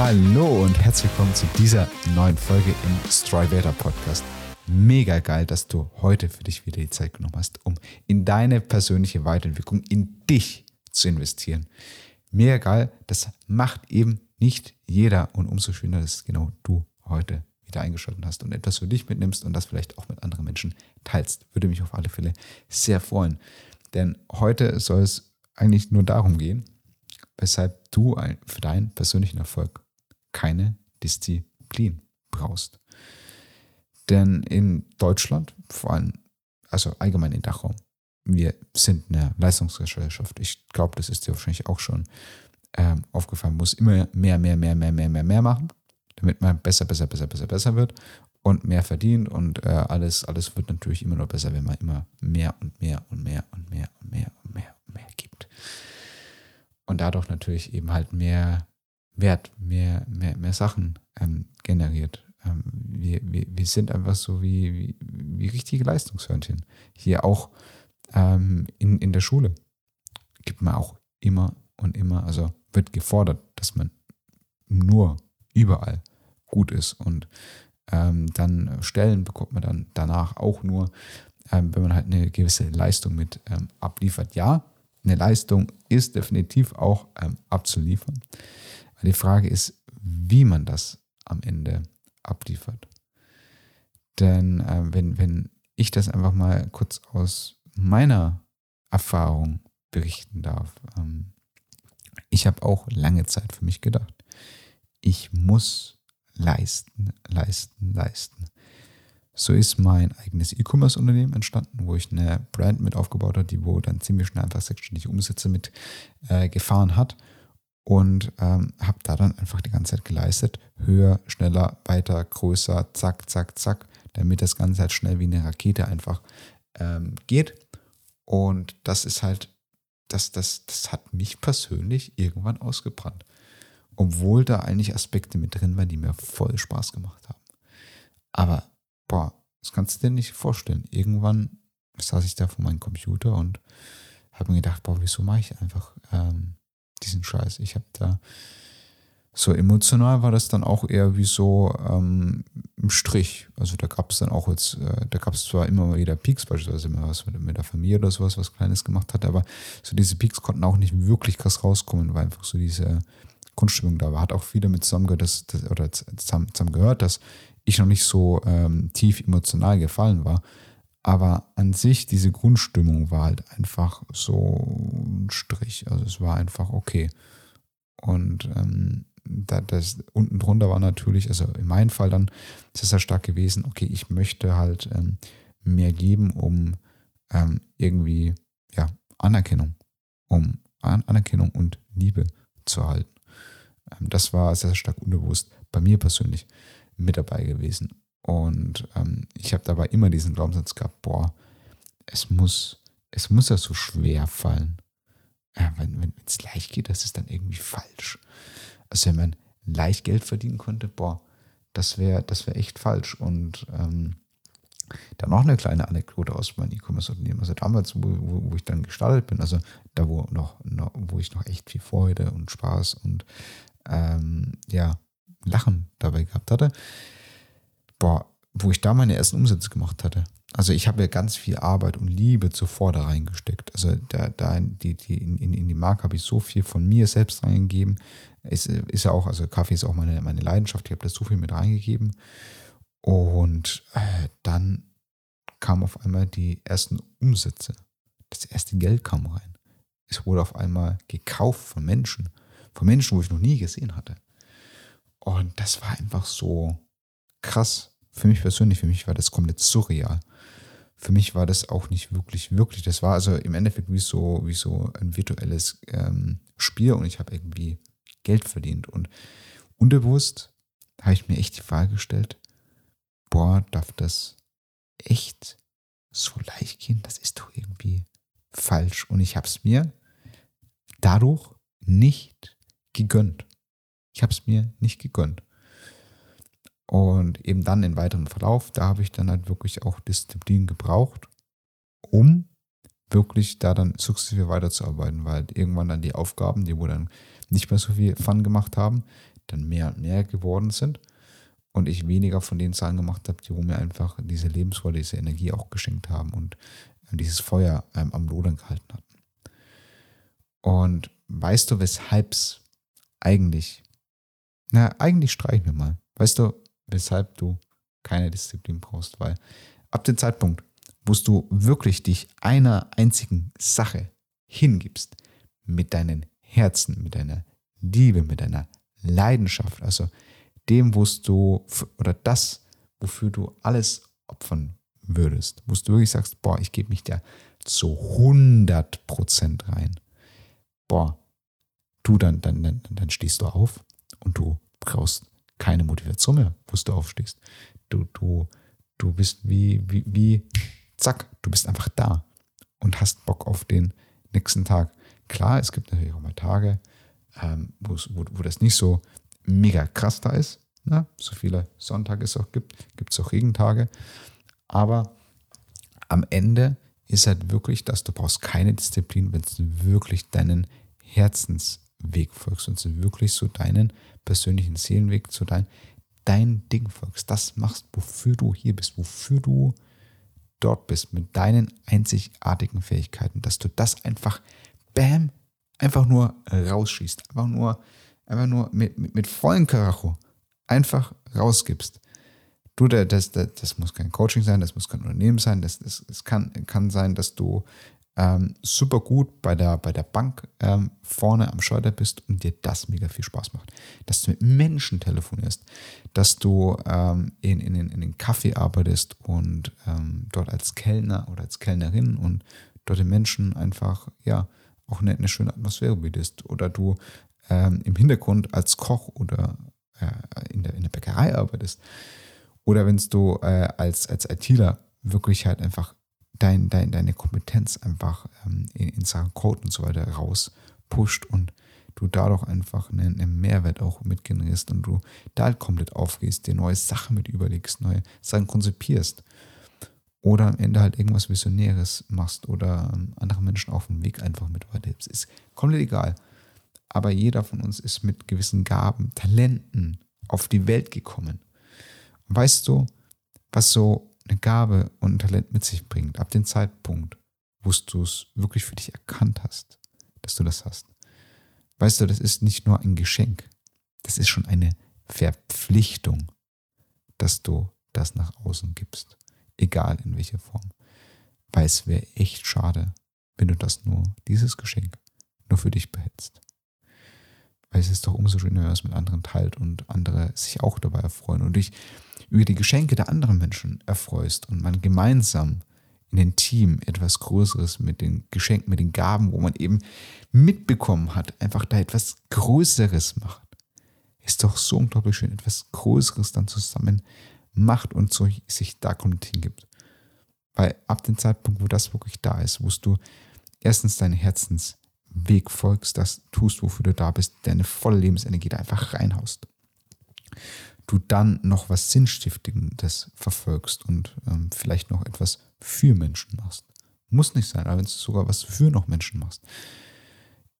Hallo und herzlich willkommen zu dieser neuen Folge im Striveda Podcast. Mega geil, dass du heute für dich wieder die Zeit genommen hast, um in deine persönliche Weiterentwicklung, in dich zu investieren. Mega geil, das macht eben nicht jeder und umso schöner, dass genau du heute wieder eingeschaltet hast und etwas für dich mitnimmst und das vielleicht auch mit anderen Menschen teilst. Würde mich auf alle Fälle sehr freuen. Denn heute soll es eigentlich nur darum gehen, weshalb du für deinen persönlichen Erfolg keine Disziplin brauchst. Denn in Deutschland, vor allem, also allgemein in Dachraum, wir sind eine Leistungsgesellschaft. Ich glaube, das ist dir wahrscheinlich auch schon ähm, aufgefallen. Muss immer mehr, mehr, mehr, mehr, mehr, mehr, mehr machen, damit man besser, besser, besser, besser, besser wird und mehr verdient. Und äh, alles, alles wird natürlich immer noch besser, wenn man immer mehr und mehr und mehr und mehr und mehr und mehr und mehr gibt. Und dadurch natürlich eben halt mehr Wert, mehr, mehr, mehr Sachen ähm, generiert. Ähm, wir, wir, wir sind einfach so wie, wie, wie richtige Leistungshörnchen. Hier auch ähm, in, in der Schule gibt man auch immer und immer, also wird gefordert, dass man nur überall gut ist und ähm, dann Stellen bekommt man dann danach auch nur, ähm, wenn man halt eine gewisse Leistung mit ähm, abliefert. Ja, eine Leistung ist definitiv auch abzuliefern. Die Frage ist, wie man das am Ende abliefert. Denn äh, wenn, wenn ich das einfach mal kurz aus meiner Erfahrung berichten darf, ähm, ich habe auch lange Zeit für mich gedacht, ich muss leisten, leisten, leisten. So ist mein eigenes E-Commerce-Unternehmen entstanden, wo ich eine Brand mit aufgebaut habe, die wo dann ziemlich schnell einfach sechsstellige Umsätze mit äh, gefahren hat und ähm, habe da dann einfach die ganze Zeit geleistet, höher, schneller, weiter, größer, zack, zack, zack, damit das Ganze halt schnell wie eine Rakete einfach ähm, geht. Und das ist halt, das, das, das hat mich persönlich irgendwann ausgebrannt. Obwohl da eigentlich Aspekte mit drin waren, die mir voll Spaß gemacht haben. Aber, boah, das kannst du dir nicht vorstellen. Irgendwann saß ich da vor meinem Computer und habe mir gedacht, boah, wieso mache ich einfach ähm, diesen Scheiß? Ich habe da so emotional war das dann auch eher wie so ähm, im Strich. Also da gab es dann auch jetzt, äh, da gab es zwar immer mal wieder Peaks, beispielsweise immer was mit, mit, der Familie oder sowas, was Kleines gemacht hat, aber so diese Peaks konnten auch nicht wirklich krass rauskommen, weil einfach so diese Grundstimmung da war. Hat auch viel damit zusammengehört, dass, dass, oder zusammen, zusammen gehört, dass ich noch nicht so ähm, tief emotional gefallen war. Aber an sich, diese Grundstimmung war halt einfach so ein Strich. Also es war einfach okay. Und ähm, da, das unten drunter war natürlich, also in meinem Fall dann sehr, sehr stark gewesen, okay, ich möchte halt ähm, mehr geben, um ähm, irgendwie, ja, Anerkennung, um An Anerkennung und Liebe zu erhalten. Ähm, das war sehr, sehr stark unbewusst bei mir persönlich mit dabei gewesen. Und ähm, ich habe dabei immer diesen Glaubenssatz gehabt, boah, es muss, es muss ja so schwer fallen. Ja, wenn es leicht geht, das ist dann irgendwie falsch. Also wenn man leicht Geld verdienen konnte, boah, das wäre das wär echt falsch. Und ähm, dann noch eine kleine Anekdote aus meinem E-Commerce-Unternehmen. Also damals, wo, wo, wo, ich dann gestartet bin, also da, wo, noch, noch, wo ich noch echt viel Freude und Spaß und ähm, ja, Lachen dabei gehabt hatte, boah, wo ich da meine ersten Umsätze gemacht hatte. Also ich habe ja ganz viel Arbeit und Liebe zuvor da reingesteckt. Also da, da die, die, in, in die Marke habe ich so viel von mir selbst reingegeben. Ist, ist ja auch, also Kaffee ist auch meine, meine Leidenschaft, ich habe da so viel mit reingegeben. Und äh, dann kamen auf einmal die ersten Umsätze. Das erste Geld kam rein. Es wurde auf einmal gekauft von Menschen. Von Menschen, wo ich noch nie gesehen hatte. Und das war einfach so krass. Für mich persönlich, für mich war das komplett surreal. Für mich war das auch nicht wirklich, wirklich. Das war also im Endeffekt wie so, wie so ein virtuelles ähm, Spiel und ich habe irgendwie Geld verdient. Und unterbewusst habe ich mir echt die Frage gestellt, boah, darf das echt so leicht gehen? Das ist doch irgendwie falsch. Und ich habe es mir dadurch nicht gegönnt. Ich habe es mir nicht gegönnt. Und eben dann im weiteren Verlauf, da habe ich dann halt wirklich auch Disziplin gebraucht, um wirklich da dann sukzessive weiterzuarbeiten, weil irgendwann dann die Aufgaben, die wo dann nicht mehr so viel Fun gemacht haben, dann mehr und mehr geworden sind und ich weniger von den Zahlen gemacht habe, die wo mir einfach diese Lebensfreude, diese Energie auch geschenkt haben und äh, dieses Feuer ähm, am Lodern gehalten hatten. Und weißt du, weshalb es eigentlich, na, eigentlich streichen wir mal. Weißt du, weshalb du keine Disziplin brauchst? Weil ab dem Zeitpunkt, wo du wirklich dich einer einzigen Sache hingibst, mit deinem Herzen, mit deiner Liebe, mit deiner Leidenschaft, also dem, wo du, oder das, wofür du alles opfern würdest, wo du wirklich sagst, boah, ich gebe mich da zu 100% rein, boah, du dann, dann, dann, dann stehst du auf und du brauchst keine Motivation mehr, wo du aufstehst. Du, du, du bist wie, wie, wie, zack, du bist einfach da und hast Bock auf den nächsten Tag. Klar, es gibt natürlich auch mal Tage, ähm, wo, wo das nicht so mega krass da ist. Ne? So viele Sonntage es auch gibt, gibt es auch Regentage. Aber am Ende ist halt wirklich, dass du brauchst keine Disziplin, wenn du wirklich deinen Herzensweg folgst und wirklich so deinen persönlichen Seelenweg zu dein, dein Ding folgst. Das machst, wofür du hier bist, wofür du dort bist, mit deinen einzigartigen Fähigkeiten, dass du das einfach, bam, einfach nur rausschießt, einfach nur einfach nur mit, mit, mit vollen Karacho einfach rausgibst. Du, das, das, das muss kein Coaching sein, das muss kein Unternehmen sein, das, das, das kann, kann sein, dass du ähm, super gut bei der, bei der Bank ähm, vorne am Schalter bist und dir das mega viel Spaß macht. Dass du mit Menschen telefonierst, dass du ähm, in, in, in den Kaffee arbeitest und ähm, dort als Kellner oder als Kellnerin und dort den Menschen einfach, ja, auch eine, eine schöne Atmosphäre bietest. Oder du ähm, im Hintergrund als Koch oder äh, in, der, in der Bäckerei arbeitest. Oder wenn du äh, als, als ITler wirklich halt einfach dein, dein, deine Kompetenz einfach ähm, in, in Sachen Code und so weiter rauspusht und du dadurch einfach einen, einen, Mehrwert auch mit generierst und du da halt komplett aufgehst, dir neue Sachen mit überlegst, neue Sachen konzipierst oder am Ende halt irgendwas Visionäres machst oder ähm, andere Menschen auf dem Weg einfach mit weiterhilfst. Ist komplett egal aber jeder von uns ist mit gewissen Gaben, Talenten auf die Welt gekommen. Und weißt du, was so eine Gabe und ein Talent mit sich bringt, ab dem Zeitpunkt, wo du es wirklich für dich erkannt hast, dass du das hast. Weißt du, das ist nicht nur ein Geschenk, das ist schon eine Verpflichtung, dass du das nach außen gibst, egal in welcher Form. Weil es wäre echt schade, wenn du das nur, dieses Geschenk, nur für dich behältst. Weil es ist doch umso schöner, wenn man es mit anderen teilt und andere sich auch dabei erfreuen und dich über die Geschenke der anderen Menschen erfreust und man gemeinsam in den Team etwas Größeres mit den Geschenken, mit den Gaben, wo man eben mitbekommen hat, einfach da etwas Größeres macht. Ist doch so unglaublich schön, etwas Größeres dann zusammen macht und so sich da komplett hingibt. Weil ab dem Zeitpunkt, wo das wirklich da ist, wo du erstens deine Herzens Weg folgst, das tust, wofür du da bist, deine volle Lebensenergie da einfach reinhaust. Du dann noch was Sinnstiftendes verfolgst und ähm, vielleicht noch etwas für Menschen machst. Muss nicht sein, aber wenn du sogar was für noch Menschen machst.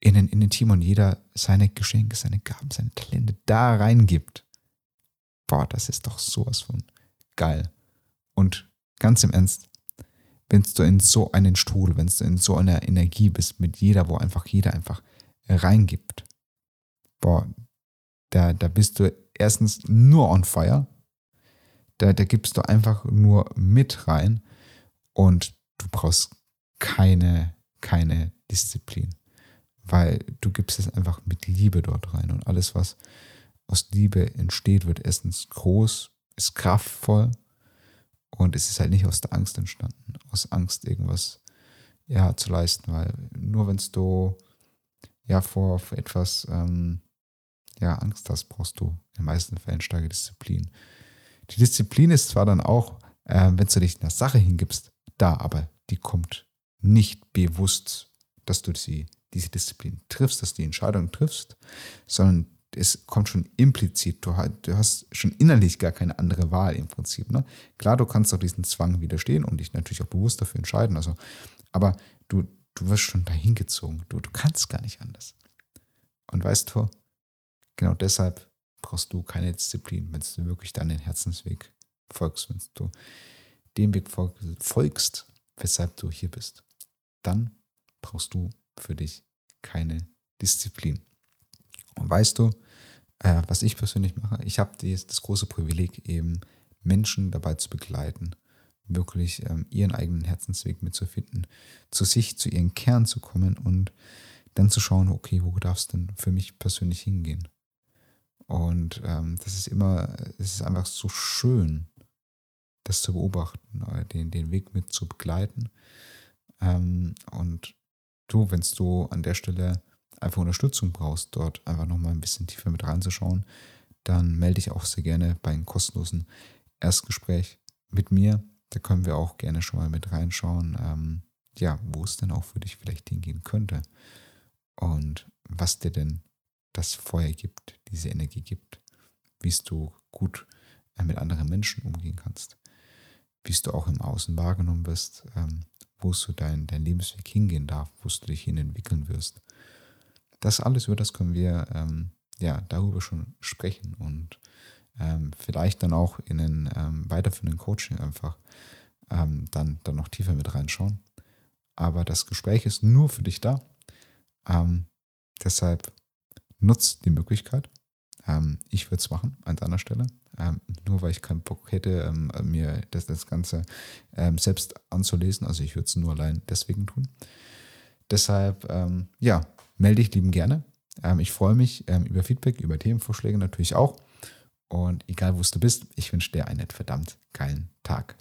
In den, in den Team und jeder seine Geschenke, seine Gaben, seine Talente da reingibt. Boah, das ist doch sowas von geil. Und ganz im Ernst, wenn du in so einen Strudel, wenn du in so einer Energie bist mit jeder, wo einfach jeder einfach reingibt, boah, da, da bist du erstens nur on fire, da, da gibst du einfach nur mit rein und du brauchst keine, keine Disziplin, weil du gibst es einfach mit Liebe dort rein und alles, was aus Liebe entsteht, wird erstens groß, ist kraftvoll und es ist halt nicht aus der Angst entstanden, aus Angst irgendwas ja, zu leisten, weil nur wenn du ja vor, vor etwas ähm, ja, Angst hast, brauchst du in den meisten Fällen starke Disziplin. Die Disziplin ist zwar dann auch, äh, wenn du dich in der Sache hingibst, da, aber die kommt nicht bewusst, dass du sie, diese Disziplin triffst, dass du die Entscheidung triffst, sondern es kommt schon implizit, du, du, hast schon innerlich gar keine andere Wahl im Prinzip. Ne? Klar, du kannst auch diesen Zwang widerstehen und dich natürlich auch bewusst dafür entscheiden. Also, aber du, du wirst schon dahin gezogen. Du, du kannst gar nicht anders. Und weißt du, genau deshalb brauchst du keine Disziplin, wenn du wirklich deinen Herzensweg folgst, wenn du dem Weg folgst, weshalb du hier bist. Dann brauchst du für dich keine Disziplin. Und weißt du, äh, was ich persönlich mache? Ich habe das große Privileg, eben Menschen dabei zu begleiten, wirklich ähm, ihren eigenen Herzensweg mitzufinden, zu sich, zu ihren Kern zu kommen und dann zu schauen, okay, wo darf es denn für mich persönlich hingehen? Und ähm, das ist immer, es ist einfach so schön, das zu beobachten, den, den Weg mit zu begleiten. Ähm, und du, wenn du an der Stelle einfach Unterstützung brauchst, dort einfach nochmal ein bisschen tiefer mit reinzuschauen, dann melde dich auch sehr gerne bei einem kostenlosen Erstgespräch mit mir. Da können wir auch gerne schon mal mit reinschauen, ähm, ja, wo es denn auch für dich vielleicht hingehen könnte und was dir denn das Feuer gibt, diese Energie gibt, wie du gut äh, mit anderen Menschen umgehen kannst, wie du auch im Außen wahrgenommen wirst, ähm, wo du dein, dein Lebensweg hingehen darf, wo du dich hin entwickeln wirst. Das alles, über das können wir ähm, ja darüber schon sprechen und ähm, vielleicht dann auch in einen ähm, weiterführenden Coaching einfach ähm, dann, dann noch tiefer mit reinschauen. Aber das Gespräch ist nur für dich da. Ähm, deshalb nutzt die Möglichkeit. Ähm, ich würde es machen an deiner Stelle. Ähm, nur weil ich keinen Bock hätte, ähm, mir das, das Ganze ähm, selbst anzulesen. Also ich würde es nur allein deswegen tun. Deshalb, ähm, ja, melde dich lieben gerne. ich freue mich über Feedback, über Themenvorschläge natürlich auch. Und egal, wo du bist, ich wünsche dir einen verdammt geilen Tag.